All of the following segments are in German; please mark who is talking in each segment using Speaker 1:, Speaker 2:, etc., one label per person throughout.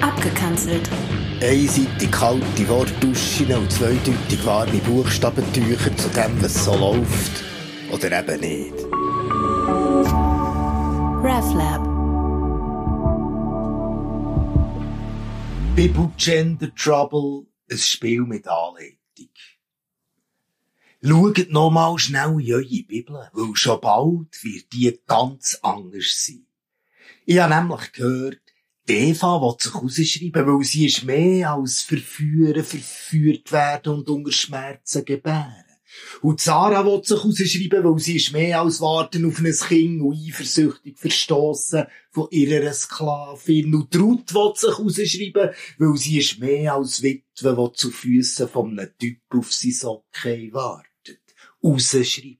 Speaker 1: Abgekanzelt.
Speaker 2: Einseitig kalte Wortduschen und zweideutig warme Buchstabentücher zu dem, was so läuft. Oder eben nicht.
Speaker 1: RefLab.
Speaker 2: Bibel Gender Trouble, ein Spiel mit Anleitung. Schaut noch mal schnell in eure Bibel, weil schon bald wird die ganz anders sein. Ich habe nämlich gehört, Eva will sich rausschreiben, weil sie ist mehr als verführen, verführt werden und unter Schmerzen gebären. Und Sarah will sich rausschreiben, weil sie ist mehr als warten auf ein Kind und eifersüchtig verstoßen von ihrer Sklavin. Und Ruth will sich rausschreiben, weil sie ist mehr als Witwe, die zu Füßen von einem Typ auf sie Socken wartet. Rausschreiben.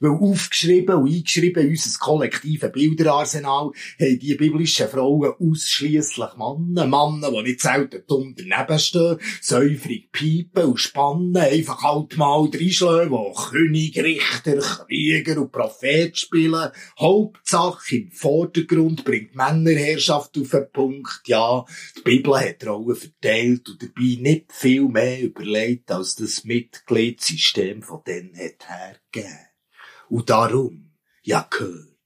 Speaker 2: Weil aufgeschrieben und eingeschrieben in unser kollektives Bilderarsenal haben die biblischen Frauen ausschliesslich Männer. Männer, die nicht selten dumm daneben stehen, säufrig piepen und spannen, einfach halt mal reinschlagen, die König, Richter, Krieger und Prophet spielen. Hauptsache im Vordergrund bringt Männerherrschaft auf den Punkt. Ja, die Bibel hat Rollen verteilt und dabei nicht viel mehr überlegt, als das Mitgliedssystem von denen hat hergegeben. Und darum, ja gehört,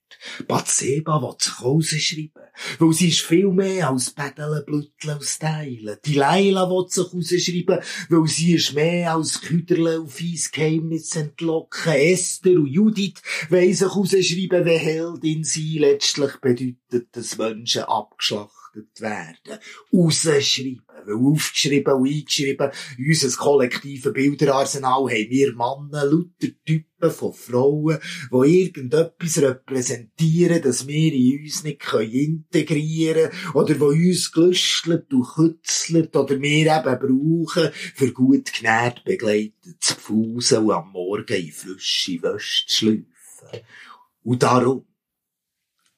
Speaker 2: Batseba will sich rausschreiben, weil sie ist viel mehr als Pädelen, Blütteln und Teilen. Die Leila will sich rausschreiben, weil sie ist mehr als Küderle auf Eis Geheimnis entlocken. Esther und Judith wollen sich rausschreiben, wie Heldin sie letztlich bedeutet, dass Menschen abgeschlachtet werden. Rausschreiben, aufgeschrieben und eingeschrieben, in unser kollektives Bilderarsenal haben wir Männer, lauter Typen von Frauen, die irgendetwas repräsentieren, dass wir in uns nicht integrieren können, oder die uns gelüstelt und kützelt, oder wir eben brauchen, für gut genährt begleitet zu pfusen und am Morgen in frische Wäsche zu schlüpfen. Und darum,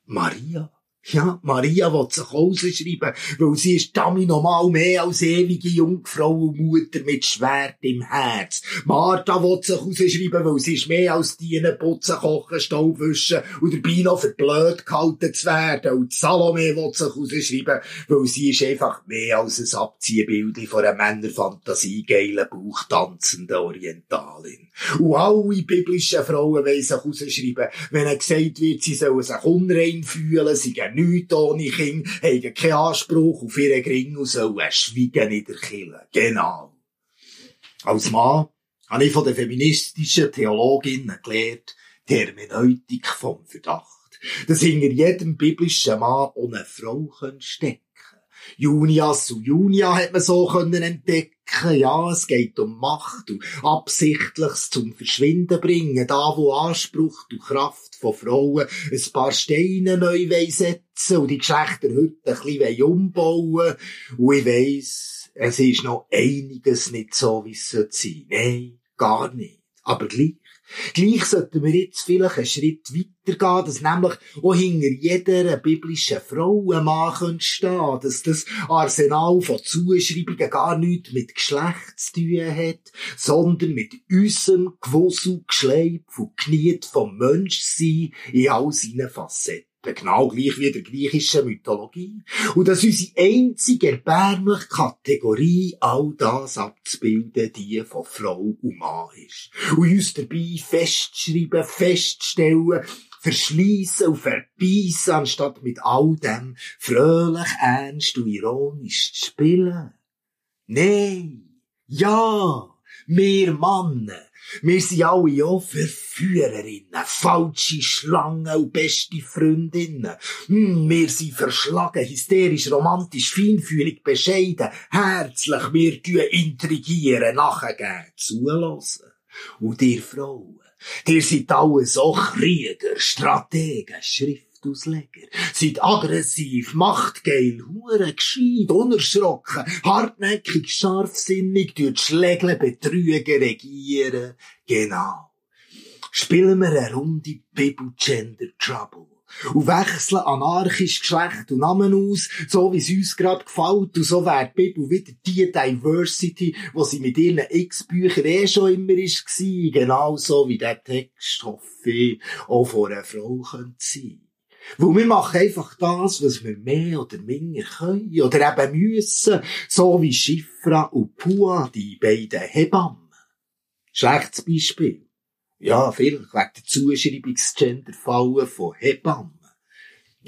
Speaker 2: Maria, ja, Maria will sich rausschreiben, weil sie ist damit normal mehr als ewige Jungfrau und Mutter mit Schwert im Herz. Martha will sich rausschreiben, weil sie ist mehr als dienen, putzen, kochen, Staubwischen und dabei noch für blöd gehalten zu werden. Und Salome will sich rausschreiben, weil sie ist einfach mehr als ein Abziehbild von einer Männerfantasie geilen, bauchtanzenden Orientalin. Und alle biblischen Frauen wollen sich rausschreiben, wenn er gesagt wird, sie sollen sich unrein fühlen, sie nichts ohne Kind, haben keinen Anspruch auf ihren Gring und sollen schweigen in der Kirche. Genau. Als Mann habe ich von den feministischen Theologinnen gelernt, die Hermeneutik vom Verdacht. Dass hinter jedem biblischen Mann ohne Frau stecken Junias und Junia hat man so entdecken. Ja, es geht um Macht und absichtliches zum Verschwinden bringen. Da, wo Anspruch und Kraft von Frauen ein paar Steine neu setzen und die Geschlechter heute ein bisschen umbauen Und ich weiss, es ist noch einiges nicht so, wie es sein sollte. Nein, gar nicht. Aber gleich. Gleich sollten wir jetzt vielleicht einen Schritt weitergehen, dass nämlich auch hinter jeder biblischen Frau ein Mann stehen dass das Arsenal von Zuschreibungen gar nichts mit Geschlecht zu tun hat, sondern mit unserem Gewussel, Geschleip und Gniet vom Menschsein in all seinen Facetten genau gleich wie der griechischen Mythologie. Und dass unsere einzige erbärmliche Kategorie all das abzubilden, die von Frau und Mann ist. Und uns dabei festschreiben, feststellen, verschließen und verbeissen, anstatt mit all dem fröhlich, ernst und ironisch zu spielen. Nein, ja, wir Männer, wir sind alle ja Verführerinnen, falsche Schlangen und beste Freundinnen. Hm, wir sind verschlagen, hysterisch, romantisch, feinfühlig, bescheiden, herzlich, wir tun intrigieren, nachgeben, zulassen. Und ihr Frauen, ihr seid alle so Krieger, Strategen, Schrift Ausleger. Seid aggressiv, machtgeil, hure gescheit, unerschrocken, hartnäckig, scharfsinnig, durch Schlägle betrügen, regieren. Genau. Spielen wir eine Runde Bibel Gender Trouble und wechseln anarchisch Geschlecht und Namen aus, so wie es uns gerade gefällt. Und so wäre die Bibel wieder die Diversity, wo sie mit ihren X-Büchern eh schon immer war. Genauso wie der Text, hoffe ich, auch von einer Frau könnte sein. Weil wir machen einfach das, was wir mehr oder minder können oder eben müssen, so wie Schifra und Pua, die beiden Hebammen. Schlechtes Beispiel. Ja, vielleicht wegen der Zuschreibungsgenderfallen von Hebammen.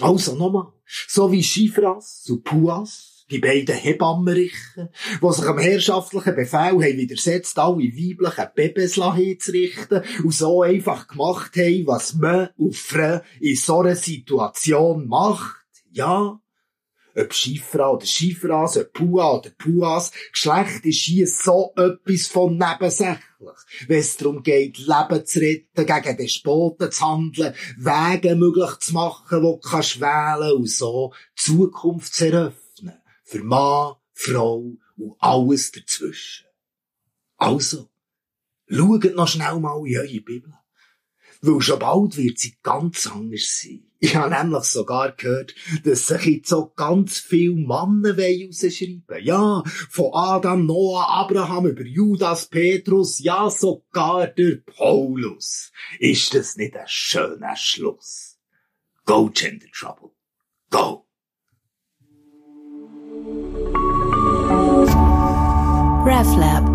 Speaker 2: Also nochmal, so wie Schifras und Puas, die beiden Hebammenrichten, die sich am herrschaftlichen Befehl haben widersetzt, alle weiblichen Babys hinzurichten und so einfach gemacht haben, was man auf Frau in so einer Situation macht. Ja, ob Schifra oder Schifras, ob Pua oder Puas, Geschlecht ist hier so etwas von nebensächlich. Wenn es darum geht, Leben zu retten, gegen Despoten zu handeln, Wege möglich zu machen, wo du kannst wählen und so Zukunft zu eröffnen für Mann, Frau und alles dazwischen. Also, schaut noch schnell mal in eure Bibel. Weil schon bald wird sie ganz anders sein. Ich habe nämlich sogar gehört, dass sich jetzt so ganz viele Männer rausschreiben Ja, von Adam, Noah, Abraham über Judas, Petrus, ja sogar der Paulus. Ist das nicht ein schöner Schluss? Go, Gender Trouble. Go!
Speaker 1: RefLab